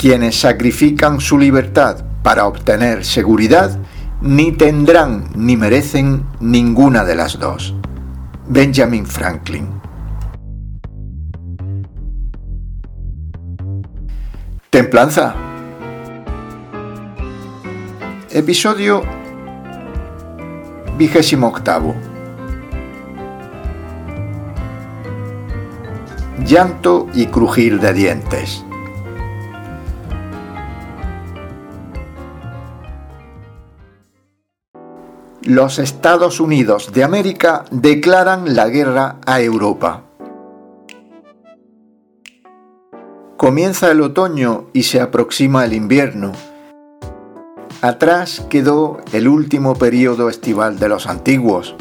Quienes sacrifican su libertad para obtener seguridad ni tendrán ni merecen ninguna de las dos. Benjamin Franklin. Templanza. Episodio vigésimo octavo. Llanto y crujir de dientes. Los Estados Unidos de América declaran la guerra a Europa. Comienza el otoño y se aproxima el invierno. Atrás quedó el último periodo estival de los antiguos.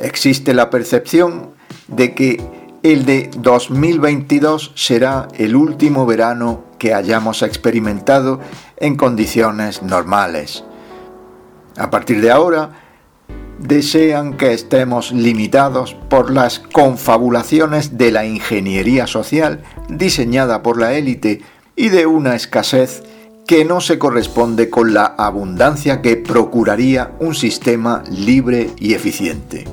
Existe la percepción de que el de 2022 será el último verano que hayamos experimentado en condiciones normales. A partir de ahora, desean que estemos limitados por las confabulaciones de la ingeniería social diseñada por la élite y de una escasez que no se corresponde con la abundancia que procuraría un sistema libre y eficiente.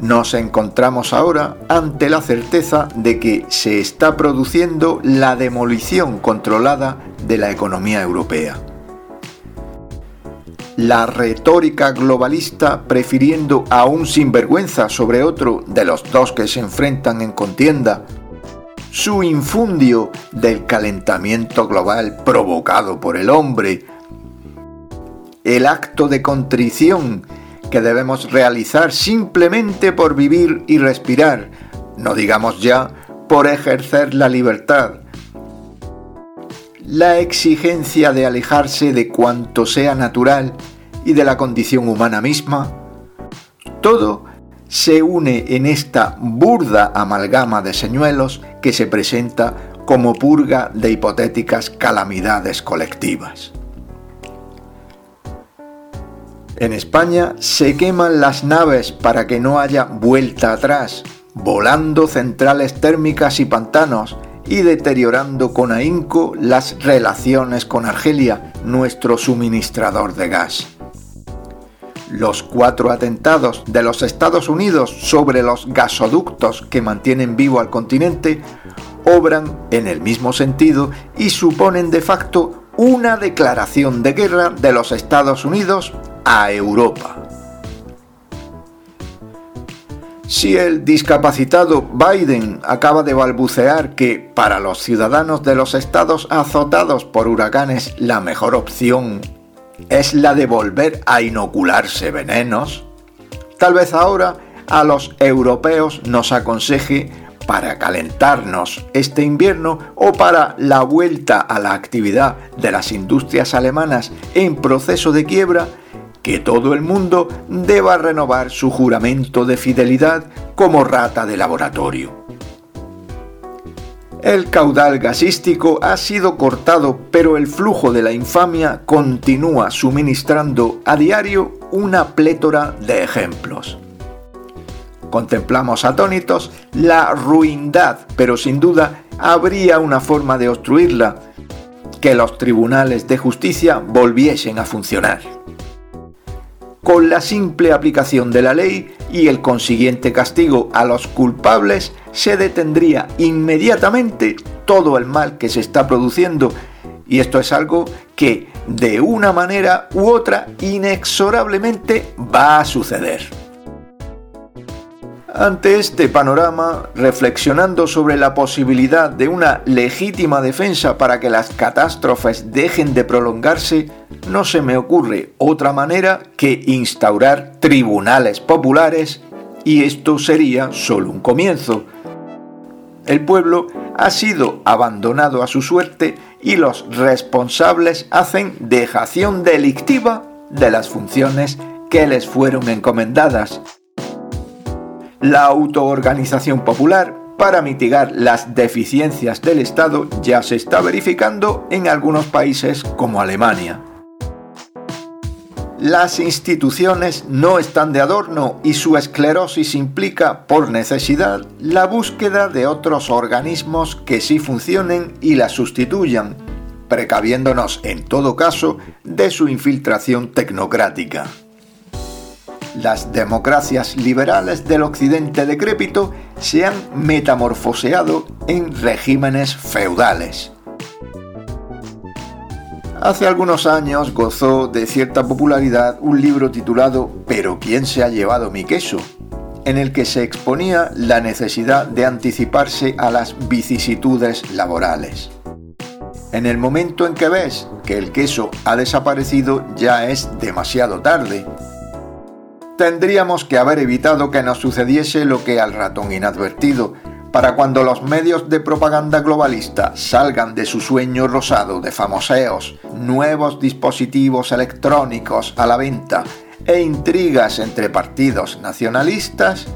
Nos encontramos ahora ante la certeza de que se está produciendo la demolición controlada de la economía europea la retórica globalista prefiriendo a un sinvergüenza sobre otro de los dos que se enfrentan en contienda, su infundio del calentamiento global provocado por el hombre, el acto de contrición que debemos realizar simplemente por vivir y respirar, no digamos ya por ejercer la libertad, la exigencia de alejarse de cuanto sea natural y de la condición humana misma, todo se une en esta burda amalgama de señuelos que se presenta como purga de hipotéticas calamidades colectivas. En España se queman las naves para que no haya vuelta atrás, volando centrales térmicas y pantanos y deteriorando con ahínco las relaciones con Argelia, nuestro suministrador de gas los cuatro atentados de los Estados Unidos sobre los gasoductos que mantienen vivo al continente obran en el mismo sentido y suponen de facto una declaración de guerra de los Estados Unidos a Europa. Si el discapacitado Biden acaba de balbucear que para los ciudadanos de los estados azotados por huracanes la mejor opción es la de volver a inocularse venenos? Tal vez ahora a los europeos nos aconseje para calentarnos este invierno o para la vuelta a la actividad de las industrias alemanas en proceso de quiebra, que todo el mundo deba renovar su juramento de fidelidad como rata de laboratorio. El caudal gasístico ha sido cortado, pero el flujo de la infamia continúa suministrando a diario una plétora de ejemplos. Contemplamos atónitos la ruindad, pero sin duda habría una forma de obstruirla, que los tribunales de justicia volviesen a funcionar con la simple aplicación de la ley y el consiguiente castigo a los culpables, se detendría inmediatamente todo el mal que se está produciendo. Y esto es algo que de una manera u otra inexorablemente va a suceder. Ante este panorama, reflexionando sobre la posibilidad de una legítima defensa para que las catástrofes dejen de prolongarse, no se me ocurre otra manera que instaurar tribunales populares y esto sería solo un comienzo. El pueblo ha sido abandonado a su suerte y los responsables hacen dejación delictiva de las funciones que les fueron encomendadas la autoorganización popular para mitigar las deficiencias del Estado ya se está verificando en algunos países como Alemania. Las instituciones no están de adorno y su esclerosis implica, por necesidad, la búsqueda de otros organismos que sí funcionen y la sustituyan, precaviéndonos, en todo caso, de su infiltración tecnocrática. Las democracias liberales del occidente decrépito se han metamorfoseado en regímenes feudales Hace algunos años gozó de cierta popularidad un libro titulado Pero ¿quién se ha llevado mi queso? en el que se exponía la necesidad de anticiparse a las vicisitudes laborales. En el momento en que ves que el queso ha desaparecido ya es demasiado tarde. Tendríamos que haber evitado que nos sucediese lo que al ratón inadvertido para cuando los medios de propaganda globalista salgan de su sueño rosado de famoseos, nuevos dispositivos electrónicos a la venta e intrigas entre partidos nacionalistas,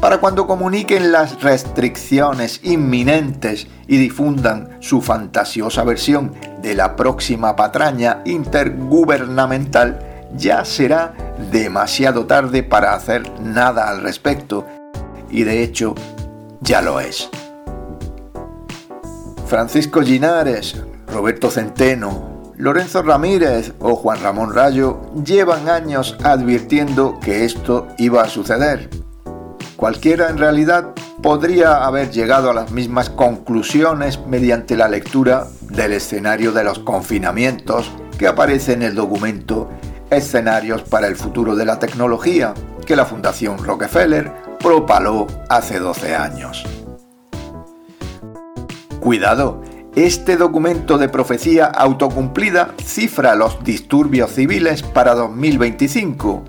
para cuando comuniquen las restricciones inminentes y difundan su fantasiosa versión de la próxima patraña intergubernamental, ya será demasiado tarde para hacer nada al respecto. Y de hecho ya lo es. Francisco Ginares, Roberto Centeno, Lorenzo Ramírez o Juan Ramón Rayo llevan años advirtiendo que esto iba a suceder. Cualquiera en realidad podría haber llegado a las mismas conclusiones mediante la lectura del escenario de los confinamientos que aparece en el documento Escenarios para el futuro de la tecnología que la Fundación Rockefeller propaló hace 12 años. Cuidado, este documento de profecía autocumplida cifra los disturbios civiles para 2025.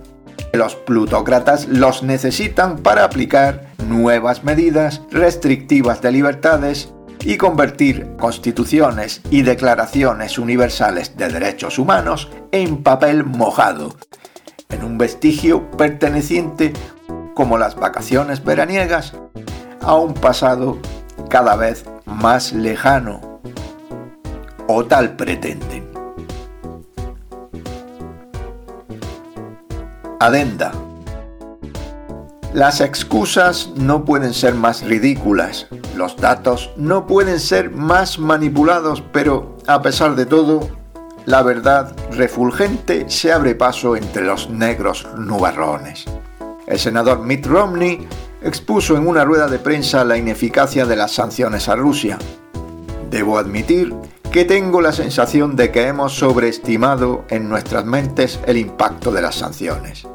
Los plutócratas los necesitan para aplicar nuevas medidas restrictivas de libertades y convertir constituciones y declaraciones universales de derechos humanos en papel mojado, en un vestigio perteneciente como las vacaciones veraniegas a un pasado cada vez más lejano. O tal pretenden. Adenda. Las excusas no pueden ser más ridículas, los datos no pueden ser más manipulados, pero a pesar de todo, la verdad refulgente se abre paso entre los negros nubarrones. El senador Mitt Romney expuso en una rueda de prensa la ineficacia de las sanciones a Rusia. Debo admitir que tengo la sensación de que hemos sobreestimado en nuestras mentes el impacto de las sanciones.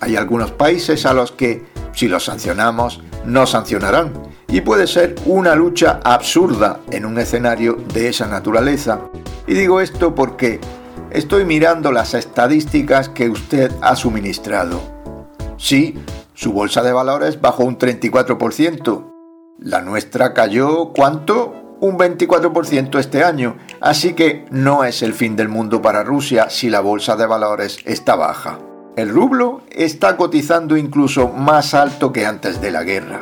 Hay algunos países a los que, si los sancionamos, no sancionarán, y puede ser una lucha absurda en un escenario de esa naturaleza. Y digo esto porque estoy mirando las estadísticas que usted ha suministrado Sí, su bolsa de valores bajó un 34%. La nuestra cayó, ¿cuánto? Un 24% este año. Así que no es el fin del mundo para Rusia si la bolsa de valores está baja. El rublo está cotizando incluso más alto que antes de la guerra.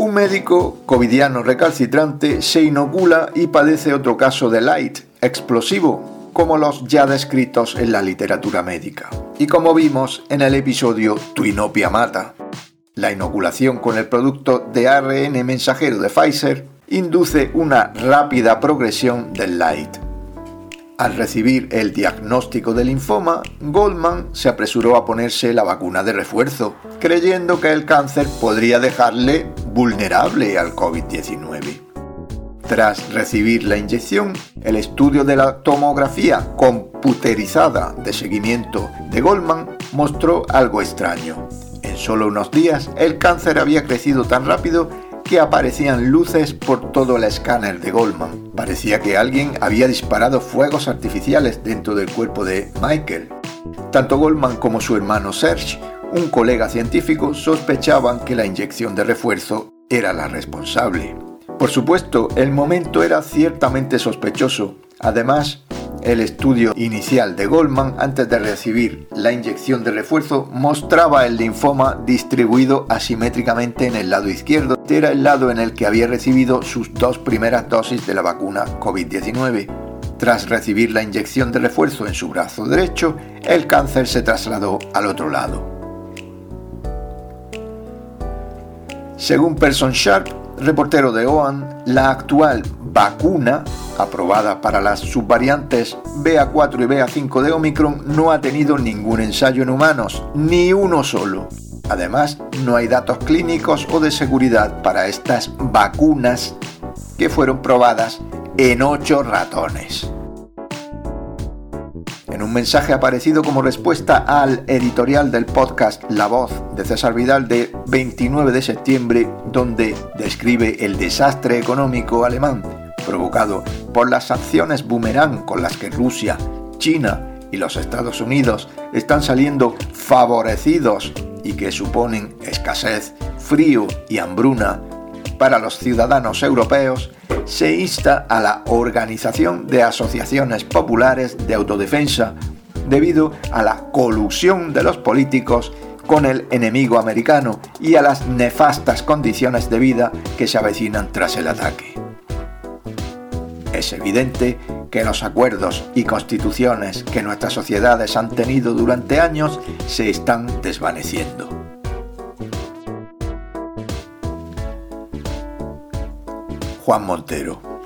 Un médico covidiano recalcitrante se inocula y padece otro caso de light explosivo como los ya descritos en la literatura médica. Y como vimos en el episodio Twinopia mata, la inoculación con el producto de ARN mensajero de Pfizer induce una rápida progresión del light. Al recibir el diagnóstico del linfoma, Goldman se apresuró a ponerse la vacuna de refuerzo, creyendo que el cáncer podría dejarle vulnerable al COVID-19. Tras recibir la inyección, el estudio de la tomografía computerizada de seguimiento de Goldman mostró algo extraño. En solo unos días, el cáncer había crecido tan rápido que aparecían luces por todo el escáner de Goldman. Parecía que alguien había disparado fuegos artificiales dentro del cuerpo de Michael. Tanto Goldman como su hermano Serge, un colega científico, sospechaban que la inyección de refuerzo era la responsable. Por supuesto, el momento era ciertamente sospechoso. Además, el estudio inicial de Goldman antes de recibir la inyección de refuerzo mostraba el linfoma distribuido asimétricamente en el lado izquierdo. Era el lado en el que había recibido sus dos primeras dosis de la vacuna COVID-19. Tras recibir la inyección de refuerzo en su brazo derecho, el cáncer se trasladó al otro lado. Según Person Sharp, reportero de OAN, la actual vacuna aprobada para las subvariantes BA4 y BA5 de Omicron no ha tenido ningún ensayo en humanos, ni uno solo. Además, no hay datos clínicos o de seguridad para estas vacunas que fueron probadas en ocho ratones. En un mensaje aparecido como respuesta al editorial del podcast La Voz de César Vidal de 29 de septiembre, donde describe el desastre económico alemán provocado por las sanciones boomerang con las que Rusia, China y los Estados Unidos están saliendo favorecidos y que suponen escasez, frío y hambruna para los ciudadanos europeos, se insta a la organización de asociaciones populares de autodefensa debido a la colusión de los políticos con el enemigo americano y a las nefastas condiciones de vida que se avecinan tras el ataque. Es evidente que los acuerdos y constituciones que nuestras sociedades han tenido durante años se están desvaneciendo. Juan Montero